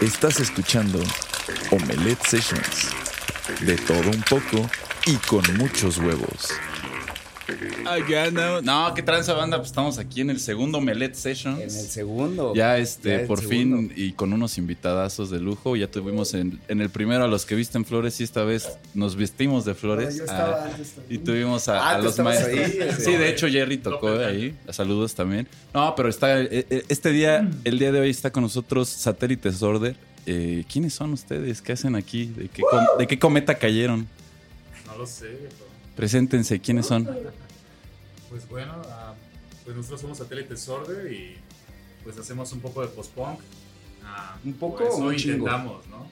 Estás escuchando Omelette Sessions. De todo un poco y con muchos huevos. Acá no. No, qué tranza banda. Pues estamos aquí en el segundo Melet Sessions. En el segundo. Ya este, Ya por segundo. fin, y con unos invitadazos de lujo. Ya tuvimos en, en el primero a los que visten flores y esta vez nos vestimos de flores. Yo estaba Ah, y tuvimos a, Ah, a los maestros. ahí, sí, de hecho Jerry tocó ahí. Saludos también. No, pero está eh, eh, este día, el día de hoy está con nosotros Satélites Order. Eh, ¿Quiénes son ustedes? ¿Qué hacen aquí? ¿De qué, com- ¿De qué cometa cayeron? No lo sé. Preséntense, ¿quiénes son? Pues bueno, ah, pues nosotros somos Satélite Sorder y pues hacemos un poco de post-punk. Ah, ¿Un poco pues, o un eso chingo? intentamos, ¿no?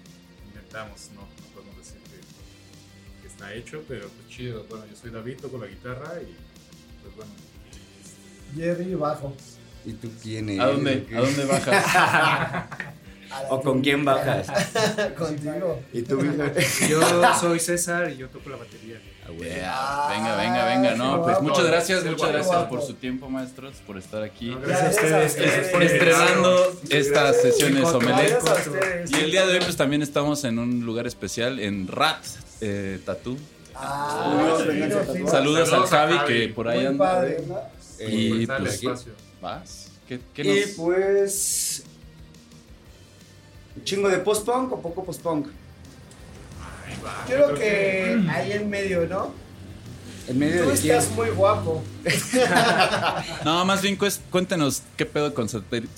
Intentamos, no, no podemos decir que, que está hecho, pero pues chido. Bueno, yo soy David, toco la guitarra y pues bueno. Jerry bajo. ¿Y tú quién eres? ¿A dónde, ¿A dónde bajas? ¿O con quién bajas? Contigo. ¿Y tú? Yo soy César y yo toco la batería. Yeah, Venga, venga, venga. No, pues guapo. muchas gracias, muchas guapo. gracias por su tiempo, maestros, por estar aquí. No, Gracias a ustedes. por Estrenando estas sesiones Omelet. Y el día de hoy pues también estamos en un lugar especial, en Rat eh, Tattoo. Ah, Saludos. Saludos, al Javi que por ahí Muy anda. padre. Y pues, pues vas. ¿Qué, qué Y nos- pues. ¿Un chingo de post-punk o poco post-punk? Creo que ahí en medio, ¿no? ¿En medio Tú de quién? estás muy guapo. No, más bien cuéntenos qué pedo con satélite.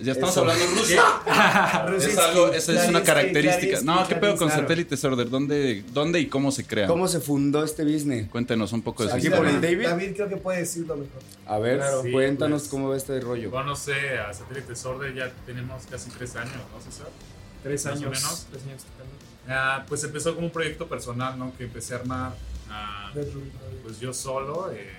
Ya estamos Eso. hablando ruso. Es algo, esa es una característica. No, ¿qué pedo con satélites order? ¿Dónde, ¿Dónde y cómo se crea? ¿Cómo se fundó este business? Cuéntenos un poco de su Aquí historia. por el David. David creo que puede decirlo mejor. A ver, Claro. Sí, cuéntanos pues. cómo va este rollo. Bueno, no sé, a Satélite Sorder ya tenemos casi tres años, ¿no, César? Tres Más o años. menos. Tres años Ah, pues empezó como un proyecto personal, ¿no? Que empecé a armar, Ruby. pues yo solo. eh,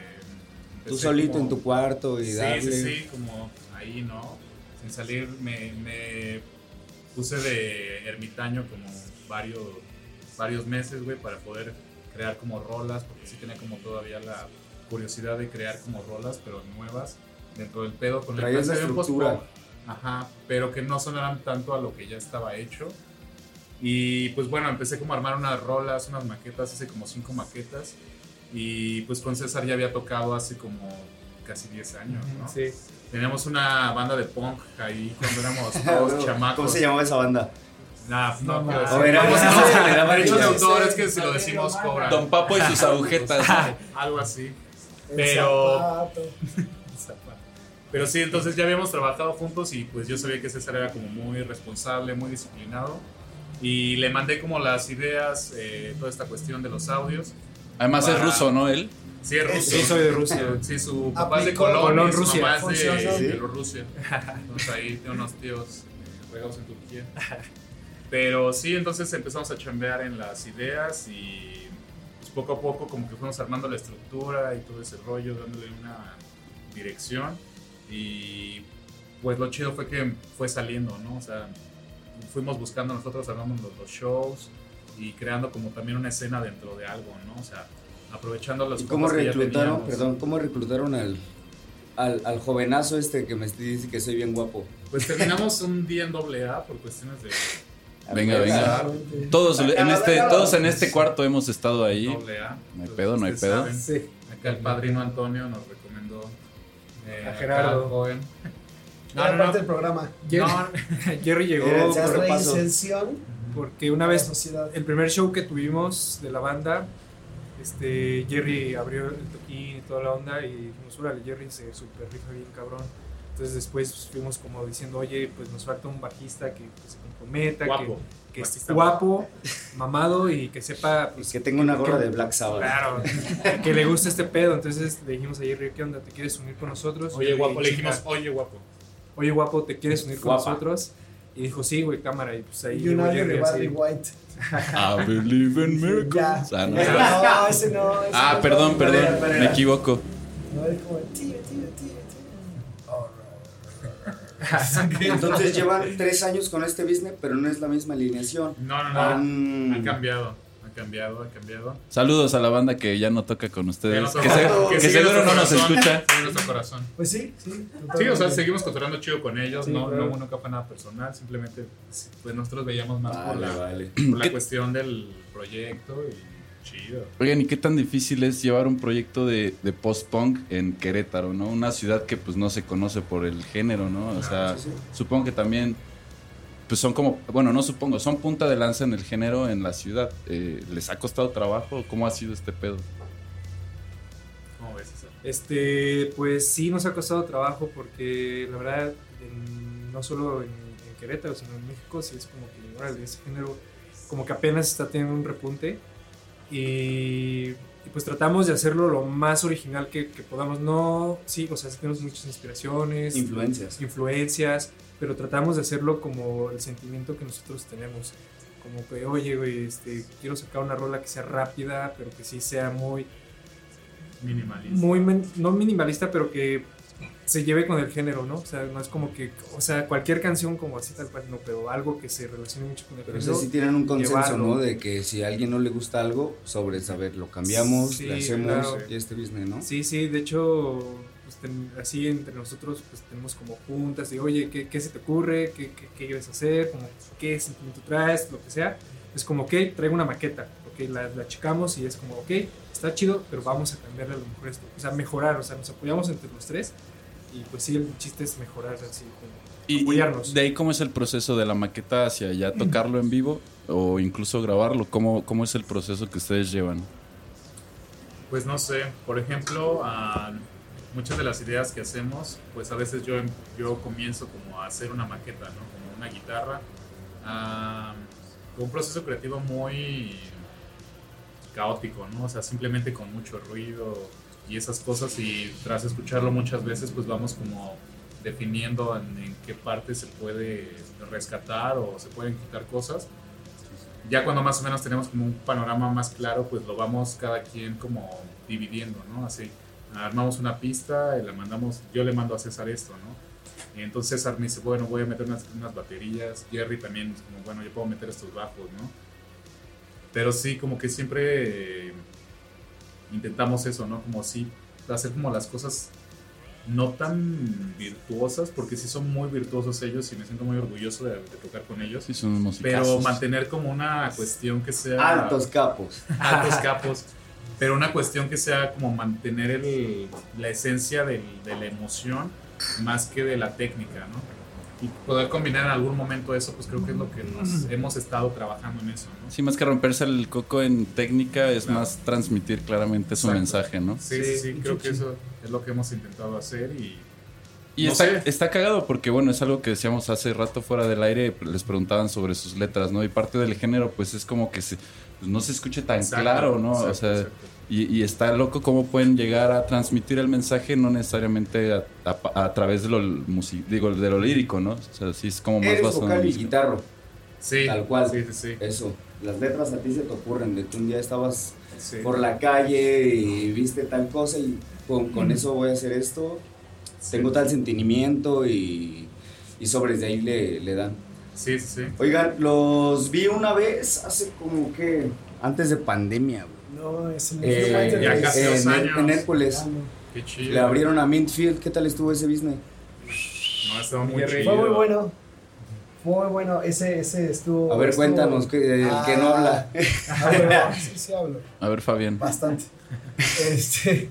Tú solito como- en tu cuarto y sí, darle. Sí, sí, como ahí, ¿no? Sin salir, me, me puse de ermitaño como varios, varios meses, güey, para poder crear como rolas, porque sí tenía como todavía la curiosidad de crear como rolas, pero nuevas, dentro del pedo con Traías el un estructura. post-punk. Ajá, pero que no sonaran tanto a lo que ya estaba hecho. Y pues bueno, empecé como a armar unas rolas, unas maquetas, hice como cinco maquetas. Y pues con César ya había tocado hace como casi 10 años, ¿no? Sí. Teníamos una banda de punk ahí cuando éramos todos chamacos. ¿Cómo se llamaba esa banda? Nah, no, No, no. Pues, derechos de autor es que si lo decimos cobran. Don Papo y sus agujetas. Algo así. Pero-. Pero sí, entonces ya habíamos trabajado juntos y pues yo sabía que César era como muy responsable, muy disciplinado. Y le mandé como las ideas, eh, toda esta cuestión de los audios. Además es Para- ruso, ¿no? Él. Sí, es ruso. Sí, soy de Rusia. Sí, su papá es de Colón, y su Rusia. mamá es de. Sí. Bielorrusia. Entonces ahí tengo unos tíos regados en Turquía. Pero sí, entonces empezamos a chambear en las ideas y pues, poco a poco como que fuimos armando la estructura y todo ese rollo, dándole una dirección. Y pues lo chido fue que fue saliendo, ¿no? O sea, fuimos buscando nosotros, armamos los, los shows y creando como también una escena dentro de algo, ¿no? O sea, aprovechando los ¿Y cómo compas que ya reclutaron, perdón, cómo reclutaron al, al, al jovenazo este que me dice que soy bien guapo? Pues terminamos un día en doble A por cuestiones de Venga, venga. Todos en este, todos en este cuarto hemos estado ahí. A. No hay pedo, no hay pedo. saben, Sí. Acá el padrino Antonio nos recomendó eh, A Gerardo. joven. Era No, no, parte del programa. Jerry, No, Jerry llegó Por repaso. porque una vez, el primer show que tuvimos de la banda, este, Jerry abrió el toquín y toda la onda y dijimos, órale, Jerry se super rifa bien cabrón. Entonces después fuimos como diciendo, oye, pues nos falta un bajista que, que se comprometa, Guapo. que, que es Bajista guapo, mamado y que sepa pues, Que tenga una gorra de Black Sabbath. Claro, que le guste este pedo. Entonces le dijimos a Jerry, ¿qué onda? ¿Te quieres unir con nosotros? Oye, guapo, le dijimos, oye, guapo. Oye, guapo, ¿te quieres unir con Guapa. nosotros? Y dijo, sí, güey, cámara. Y pues ahí Y un llegó audio Jerry de Barry así. White. I believe in miracles. Ya. Ah, no. No, ese no. ese Ah, no. perdón, perdón. Espera, espera. Me equivoco. No, es como tío, tío, tío, tío. Entonces llevan tres años con este business, pero no es la misma alineación. No, no, no. Han- Han cambiado. Cambiado, ha cambiado. Saludos a la banda que ya no toca con ustedes. Que se- que seguro no nos escucha. nuestro corazón. Pues sí, sí. Sí, o sea, seguimos cotorreando chido con ellos, Sí, no, claro. no, nunca fue nada personal, simplemente pues nosotros veíamos más por la, vale. por la ¿Qué- cuestión del proyecto y chido. Oigan, ¿y qué tan difícil es llevar un proyecto de, de post-punk en Querétaro, no? Una ciudad que pues no se conoce por el género, ¿no? O sea, sí, sí. supongo que también, pues son como, bueno, no supongo, son punta de lanza en el género en la ciudad. Eh, ¿Les ha costado trabajo? ¿Cómo ha sido este pedo? ¿Cómo ves eso? Este, pues sí nos ha costado trabajo porque la verdad, en- no solo en, en Querétaro, sino en México, sí es como que, órale, ese género como que apenas está teniendo un repunte y, y pues tratamos de hacerlo lo más original que, que podamos. No, sí, o sea, sí tenemos muchas inspiraciones, Influencias. influencias, pero tratamos de hacerlo como el sentimiento que nosotros tenemos. Como que, oye, güey, este, quiero sacar una rola que sea rápida, pero que sí sea muy, Minimalista. muy no minimalista, pero que se lleve con el género, ¿no? O sea, no es como que, o sea, cualquier canción como así tal cual, no, pero algo que se relacione mucho con el Pero género. sí tienen un consenso, llevarlo. ¿no? De que si a alguien no le gusta algo, sobre saber, lo cambiamos, Sí, le hacemos claro. y este business, ¿no? Sí, sí, de hecho, pues, ten- así entre nosotros pues tenemos como juntas de, oye, ¿qué, qué se te ocurre? ¿Qué, qué, qué quieres hacer? Como, ¿Qué sentimiento traes? Lo que sea. Es como, ok, traigo una maqueta, ok, la, la checamos y es como, ok, está chido, pero vamos a cambiarle a lo mejor esto. O sea, mejorar, o sea, nos apoyamos entre los tres y pues sí, el chiste es mejorar así como Y, y apoyarnos. de ahí, ¿cómo es el proceso de la maqueta hacia ya tocarlo en vivo o incluso grabarlo? ¿Cómo, cómo es el proceso que ustedes llevan? Pues no sé, por ejemplo, ah, muchas de las ideas que hacemos, pues a veces yo, yo comienzo como a hacer una maqueta, ¿no? Como una guitarra. ah, un proceso creativo muy caótico, ¿no? O sea, simplemente con mucho ruido y esas cosas y tras escucharlo muchas veces, pues vamos como definiendo en, en qué parte se puede rescatar o se pueden quitar cosas. Ya cuando más o menos tenemos como un panorama más claro, pues lo vamos cada quien como dividiendo, ¿no? Así, armamos una pista, y la mandamos, yo le mando a César esto, ¿no? Y entonces César me dice, bueno, voy a meter unas, unas baterías, Jerry también es como, bueno, yo puedo meter estos bajos, ¿no? Pero sí, como que siempre eh, intentamos eso, ¿no? Como sí, hacer como las cosas no tan virtuosas, porque sí son muy virtuosos ellos y me siento muy orgulloso de, de tocar con ellos. Sí, son unos Pero mantener como una cuestión que sea... Altos capos. altos capos. Pero una cuestión que sea como mantener el, la esencia del- de la emoción más que de la técnica, ¿no? Y poder combinar en algún momento eso, pues creo que es lo que nos hemos estado trabajando en eso, ¿no? Sí, más que romperse el coco en técnica, es Claro. más transmitir claramente su Exacto. mensaje, ¿no? Sí, sí, sí, Sí, creo sí, que eso es lo que hemos intentado hacer y Y No está, está cagado porque, bueno, es algo que decíamos hace rato fuera del aire, les preguntaban sobre sus letras, ¿no? Y parte del género, pues es como que se, pues, no se escuche tan Exacto, claro, ¿no? exacto, o sea, exacto. y, y está loco cómo pueden llegar a transmitir el mensaje, no necesariamente a, a- a través de lo, musi- digo, de lo lírico, ¿no? O sea, sí es como más Eres basado en vocal y guitarro. Sí, Tal cual. Sí, sí, sí. Eso. Las letras a ti se te ocurren de que un día estabas Sí. por la calle y viste tal cosa y con, con eso voy a hacer esto. Tengo tal sentimiento y, y sobres de ahí le, le dan. Sí, sí, sí. Oigan, los vi una vez hace como que antes de pandemia. güey. No, es el Eh, ya casi dos en, años. en Hércules. Ah, no. Qué chido. Le abrieron a Mintfield. ¿Qué tal estuvo ese business? No, estaba muy Jerry. chido. Fue muy bueno. Fue muy bueno. Ese, ese estuvo. A ver, estuvo- cuéntanos, que, el que no Ah. habla. Hablo, sí, sí hablo. A ver, Fabián. Bastante. Este,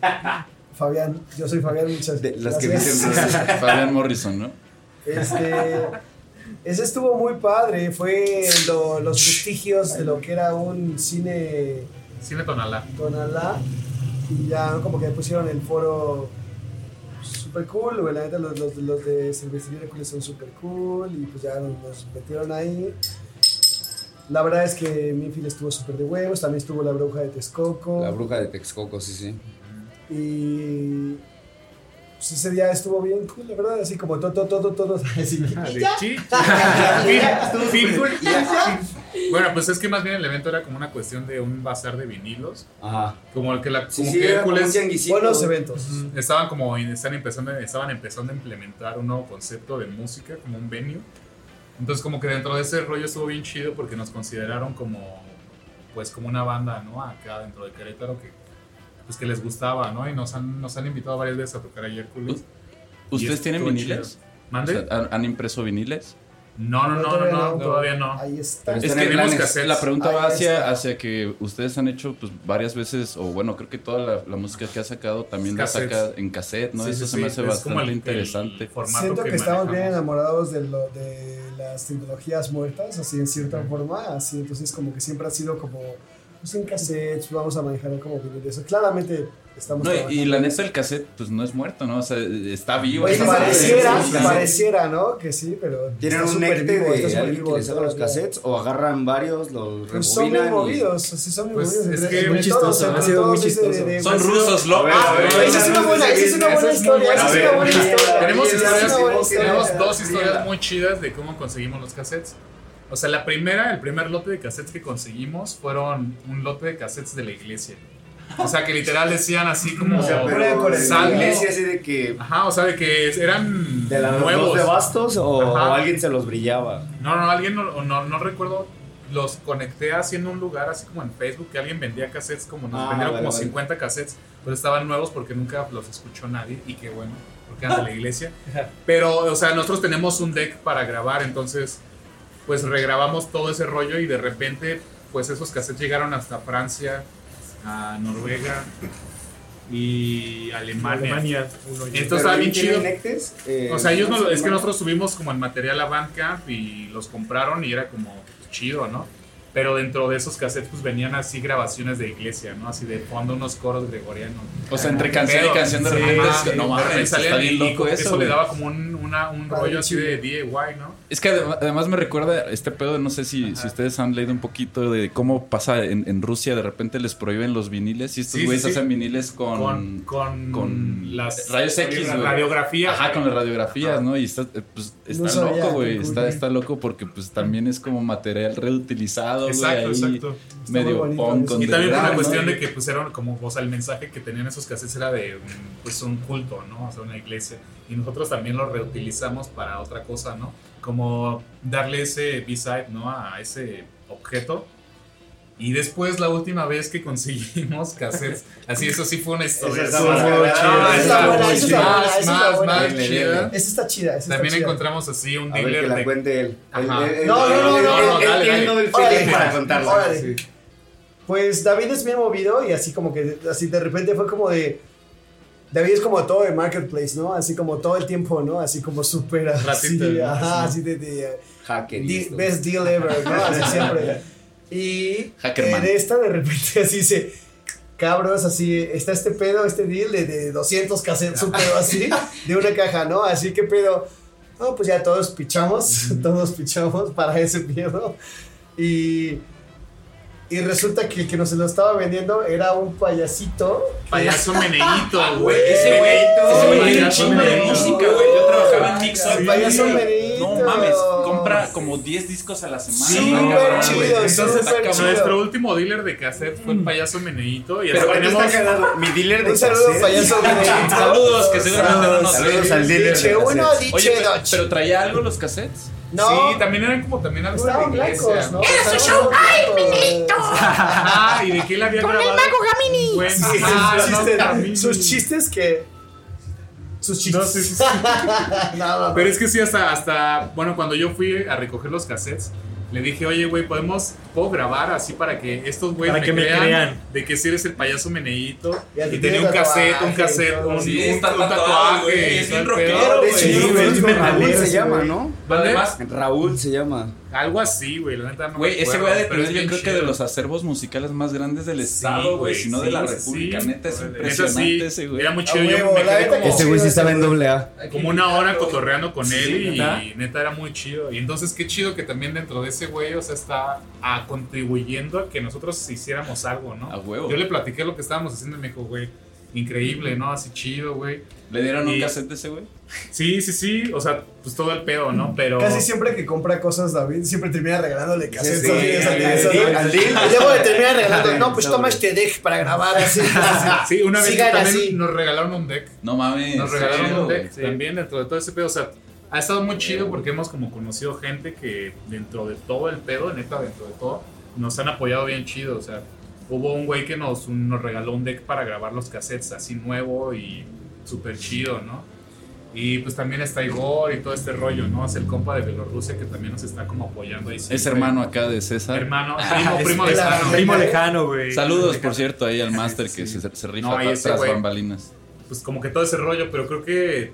Fabián, yo soy Fabián, muchas De las que dicen, Fabián Morrison, ¿no? Este, ese estuvo muy padre. Fue lo- los vestigios de lo que era un cine Cine Tonalá. Tonalá. Y ya como que pusieron el foro super cool, güey. La neta, los, los, los de Silvestre Hércules son super cool. Y pues ya nos, nos metieron ahí. La verdad es que Minfield estuvo súper de huevos. También estuvo la bruja de Texcoco. La bruja de Texcoco, sí, sí. Y pues ese día estuvo bien cool, la verdad, así como todo, todo, todo, todo. Así. Y ya. Bueno, pues es que más bien el evento era como una cuestión de un bazar de vinilos. Ajá. Como el que la Sí, como sí, que era como un Hércules. Buenos eventos. estaban como están empezando, estaban empezando a implementar un nuevo concepto de música, como un venue. Entonces como que dentro de ese rollo estuvo bien chido porque nos consideraron como pues como una banda, ¿no? Acá dentro de Querétaro que pues que les gustaba, ¿no? Y nos han, nos han invitado varias veces a tocar a Hércules. ¿Ustedes tienen viniles? chido. O ¿Mande? sea, ¿han, han impreso viniles? no, no, no, no, no, todavía no. Ahí está. Es Están que planes. cassettes. La pregunta Ahí va hacia, hacia que ustedes han hecho pues varias veces, o bueno, creo que toda la, la música que ha sacado también la saca en cassette, ¿no? Sí, Eso sí, se me sí, hace es bastante como el- el interesante. formato Siento que, que estamos bien enamorados de, lo, de las tecnologías muertas, así en cierta forma, así entonces como que siempre ha sido como, pues en cassettes, vamos a manejar como viniles. Claramente estamos No, y- la neta el cassette pues no es muerto, ¿no? O sea, está vivo. Oye, está- pareciera, sí, sí, sí. pareciera, ¿no? Que sí, pero ¿Tienen un vivo, está de alguien vivo que les haga los cassettes o agarran varios, los Pues son bien rebobinan? y- movidos, así son muy Pues, movidos. es que muy chistoso, ha sido muy chistoso. de- Son de- rusos, ver, Ah, esa es una buena, esa es una buena historia, esa es una buena historia. Tenemos dos historias muy chidas de cómo conseguimos los cassettes. O sea, la primera, el primer lote de cassettes que conseguimos fueron un lote de cassettes de la iglesia. O sea, que literal decían así como O sea, pero la iglesia así de que Ajá, o sea, de que eran de las nuevos. de bastos o Ajá. alguien se los brillaba. No, no, alguien no, no, no recuerdo. Los conecté así en un lugar, así como en Facebook, que alguien vendía cassettes, como nos Ah, vendieron vale, como vale. 50 cassettes, pero estaban nuevos porque nunca los escuchó nadie y qué bueno, porque eran de la iglesia. Pero, o sea, nosotros tenemos un deck para grabar, entonces, pues regrabamos todo ese rollo y de repente, pues esos cassettes llegaron hasta Francia, a Noruega y Alemania. Alemania, uno y Esto está bien chido. Eh, O sea, ellos no, es que nosotros subimos como el material a Bandcamp y los compraron y era como chido, ¿no? Pero dentro de esos cassettes pues venían así grabaciones de iglesia, ¿no? Así de fondo unos coros gregorianos. O sea, entre canción Pero- y canción de sí, repente. no mames, está bien loco eso, eso. le daba como un, una- un rollo así de DIY, ¿no? Es que adem- además me recuerda este pedo, no sé si, si ustedes han leído un poquito de cómo pasa en, en Rusia, de repente les prohíben los viniles y estos güeyes sí, sí. hacen viniles con... Con, con, con las rayos X, la güey. radiografía. Ajá, con las radiografías. ¿no? Y está, eh, pues, está No loco, güey. Está, está loco porque pues también es como material reutilizado, güey. Exacto, ahí exacto. Está Medio punk Y también por la ¿no? cuestión de que pues era como, o sea, el mensaje que tenían esos cassettes era de pues un culto, ¿no? O sea, una iglesia. Y nosotros también lo reutilizamos para otra cosa, ¿no? Como darle ese B-side, ¿no? A ese objeto. Y después la última vez que conseguimos cassettes, así eso sí fue una historia. Esa está está está Más, esa está más, más chida. Esa está chida, esa está También chida. encontramos así un A ver que dealer la de cuente él. Ajá. Él- él- No, no, no, no, él- no, el feeling para contarla. Pues David es bien movido y así como que así de repente fue como de David es como todo de marketplace, ¿no? Así como todo el tiempo, ¿no? Así como súper así, ajá, Así. de, de, best deal ever, ¿no? Así siempre. Y Hackerman. en esta de repente así se cabros, así está este pedo, este deal de, de 200 cassettes, un pedo así, de una caja, ¿no? Así que pedo, no, pues ya todos pichamos, todos pichamos para ese pedo. Y, y resulta que el que nos lo estaba vendiendo era un payasito. que- payaso meneíto, güey. Ese güey, ese güey Payaso Meneíto. música, güey. Yo trabajaba en Mix Up. El payaso Meneíto. No mames, como 10 discos a la semana. Sí, súper cabrón, chido. Entonces, chido. nuestro último dealer de cassette fue el payaso Meneíto. Y Pero tenemos. Mi dealer de Un saludo, cassette. payaso Meneíto. Saludos, que seguramente no nos Saludos al dealer de diche Oye, pero, pero traía algo los cassettes. No, Sí, también eran como también algo estaban de iglesia. blancos, ¿no? ¿no? Estaban blancos. Ajá, y de qué le había grabado. Con el mago Gamini. Buen, Sí, Ah, sus, no, chistes, Gamini. sus chistes que. Sus chistes. No, sí, sí, sí. no, no, no. Pero es que sí, hasta, hasta, bueno, cuando yo fui a recoger los cassettes, le dije, oye, güey, podemos, puedo grabar así para que estos güeyes Para me, que me crean, crean. de que si eres el payaso Meneíto. Y tenía un cassette, un cassette, un, Sí, un- un tatuaje. es pedo. rockero, güey. Sí, Raúl se llama. ¿no? Además, Raúl se llama. Algo así, güey, la neta no me güey, ese güey ha de tener yo creo que de los acervos musicales más grandes del Sí, estado, güey, si no de sí, la sí, república. sí. Neta, es impresionante sí, ese güey. Era muy A chido, yo me quedé como, Este güey sí estaba en doble A. como una hora cotorreando con Sí, él y ¿neta? neta era muy chido. Y entonces qué chido que también dentro de ese güey, o sea, está ah, contribuyendo a que nosotros hiciéramos algo, ¿no? A huevo. Yo le platiqué lo que estábamos haciendo y me dijo, güey, increíble, ¿no? Así chido, güey. ¿Le dieron un cassette ese güey? Sí, sí, sí, o sea, pues todo el pedo, ¿no? Pero... Casi siempre que compra cosas David, siempre termina regalándole cassettes. Sí, al deal, le termina regalando, no, pues toma este deck para grabar así. Sí, una vez Sigan también así. nos regalaron un deck. No mames. Nos regalaron chido, un deck también dentro de todo ese pedo. O sea, ha estado muy chido porque hemos como conocido gente que dentro de todo el pedo, neta, dentro de todo, nos han apoyado bien chido. O sea, hubo un güey que nos, nos regaló un deck para grabar los cassettes así nuevo y súper chido, ¿no? Y pues también está Igor y todo este rollo, ¿no? Es el compa de Bielorrusia que también nos está como apoyando ahí. Es siempre. hermano acá de César. Hermano, Ah, primo, es- primo es lejano. Primo lejano, güey. Saludos, por cierto, ahí al máster que se, se rifa No, ese tras güey. bambalinas. pues como que todo ese rollo, pero creo que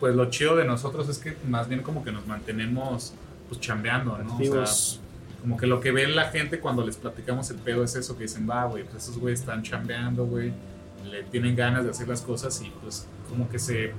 pues lo chido de nosotros es que más bien como que nos mantenemos pues chambeando, ¿no? O sea, Activos. Como que lo que ve la gente cuando les platicamos el pedo es eso que dicen, va, güey, pues esos güeyes están chambeando, güey, le tienen ganas de hacer las cosas y pues como que se,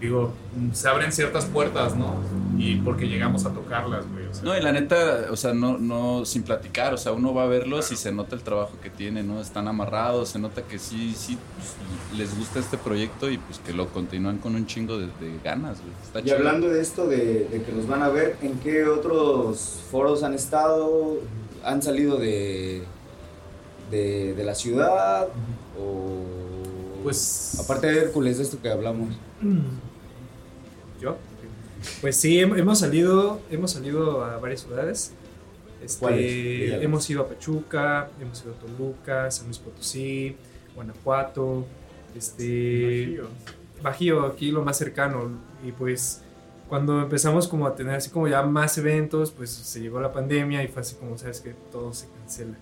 digo, se abren ciertas puertas, ¿no? Y porque llegamos a tocarlas, güey. O sea, No, y la neta, o sea, no, no sin platicar, o sea, uno va a verlos y se nota el trabajo que tienen, ¿no? Están amarrados, se nota que sí, sí, pues, les gusta este proyecto y pues que lo continúan con un chingo de, de ganas, güey. Está Y chido. hablando de esto, de, de que los van a ver, ¿en qué otros foros han estado? ¿Han salido de, de, de la ciudad? ¿O Pues- Aparte de Hércules, de esto que hablamos. ¿Yo? Pues sí, hem- hemos salido, hemos salido a varias ciudades. Este, hemos ido a Pachuca, hemos ido a Toluca, San Luis Potosí, Guanajuato, este, Bajío, aquí lo más cercano. Y pues cuando empezamos como a tener así como ya más eventos, pues se llegó la pandemia y fue así como, sabes que todo se cancela.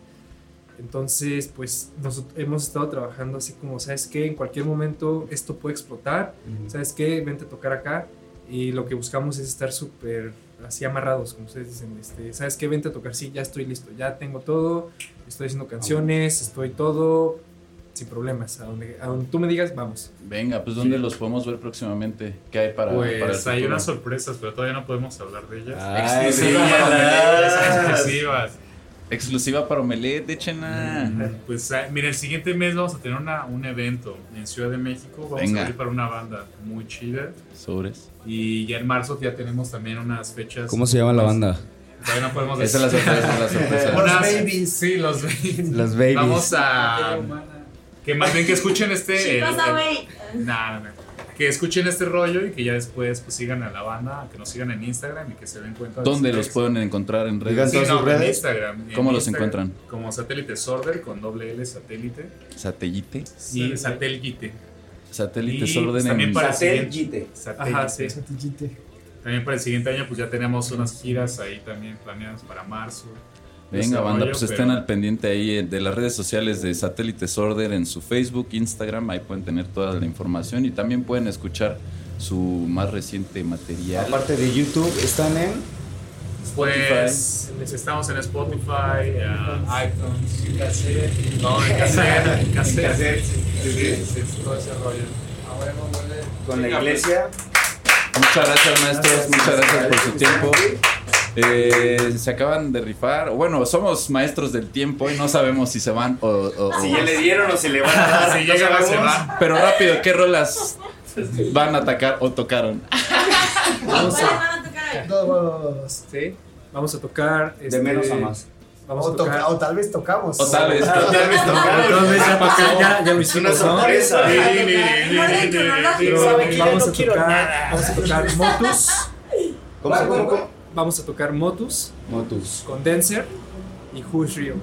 Entonces, pues nosotros hemos estado trabajando así como, ¿sabes qué? En cualquier momento esto puede explotar, ¿sabes qué? Vente a tocar acá. Y lo que buscamos es estar súper así amarrados, como ustedes dicen, este, ¿sabes qué? Vente a tocar, sí, ya estoy listo, ya tengo todo, estoy haciendo canciones, estoy todo, sin problemas. A donde, a donde tú me digas, vamos. Venga, pues ¿dónde los podemos ver próximamente? ¿Qué hay para, para el Pues hay unas sorpresas, pero todavía no podemos hablar de ellas. Ay, exclusivas, dígalas. exclusivas. Exclusiva para Omelet, échenla. Pues ah, mira, el siguiente mes vamos a tener una, un evento en Ciudad de México. Vamos Venga. a ir para una banda muy chida. Sobres. Y ya en marzo ya tenemos también unas fechas. ¿Cómo se llama la banda? Todavía no podemos Esa es la decir. sorpresa, la sorpresa. Unas- Los babies. Sí, los babies. Los babies. Vamos a. Que más bien que escuchen este. Nah, nah, nah. Que escuchen este rollo y que ya después pues sigan a la banda, que nos sigan en Instagram y que se den cuenta. de ¿Dónde los ex. pueden encontrar en redes? Sí, todas no, sus en. Instagram. En ¿Cómo los Instagram, encuentran? Como Satélite Sorder con doble L satélite Satellite. y satélite. Satélite Y orden también en... para el Satélite. siguiente. Satélite. Ajá, sí. Satellite. También para el siguiente año pues ya tenemos unas giras ahí también planeadas para marzo. Venga, banda, pues estén pero- al pendiente ahí eh, de las redes sociales de Satélite Sorder en su Facebook, Instagram, ahí pueden tener toda la información y también pueden escuchar su más reciente material. Aparte de YouTube, están en. Pues estamos en Spotify, eh, iTunes, no, en cassette, en cassette. Sí, sí, sí, todo ese rollo. Con la iglesia. Muchas gracias, maestros, muchas gracias por su tiempo. Eh, se acaban de rifar. Bueno, somos maestros del tiempo y no sabemos si se van o... o- o- Si ya le dieron o si le van a dar. Si no llegan, se van. Pero rápido, ¿qué rolas van a atacar o tocaron? Vamos ¿Cuáles a, van a tocar ahí? Dos, sí, vamos a tocar. De este, menos a más. Vamos O, a tocar. o tal vez tocamos. O tal vez. Tal vez tocaron. Entonces ya, pa- ya, ya lo hicimos, ¿no? sorpresa. Vamos, a tocar, vamos a tocar Motus. ¿Cómo, cómo, cómo? Vamos a tocar Motus, Motus. Condenser y Who's Rio.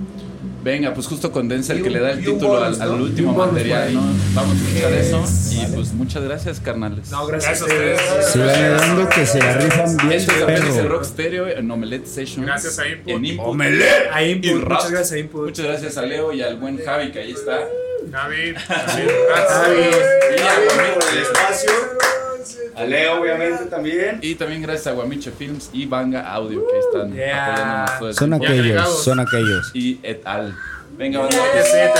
Venga, pues justo condensa el Y que le da el título al, último material. Vamos a escuchar eso. Y Vale. pues muchas gracias, carnales. No, gracias, Gracias a ustedes. ustedes. Sigan dando que se la rifan bien Esto es el. Rock Stereo en Omelette Sessions. Gracias a Input. En Input. A Input, Rock. muchas gracias a Input. Muchas gracias a Leo y al buen Javi que ahí está. Javi, Javi, Javi. gracias. Y, a Por Guamiche- el espacio. A Leo, obviamente, también. y también gracias a Guamiche Films y Banga Audio que están Yeah. apoyándonos todo el Son tiempo. aquellos, son aquellos. Y et al. Venga, TC.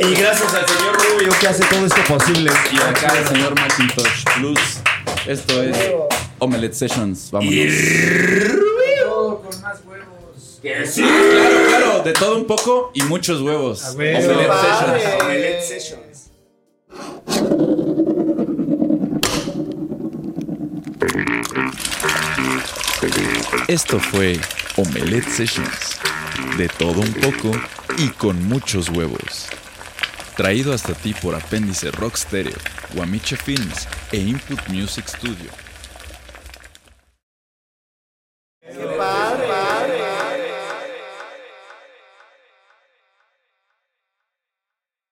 Y gracias al señor Rubio que hace todo esto posible. Y acá el señor Macintosh Plus. Esto es Omelette Sessions. Vámonos. con más huevos. Que sí. Claro, claro, de todo un poco y muchos huevos. Omelette. Sessions. Omelette Sessions. Esto fue Omelette Sessions. De todo un poco y con muchos huevos. Traído hasta ti por Apéndice Rock Stereo, Guamiche Films e Input Music Studio.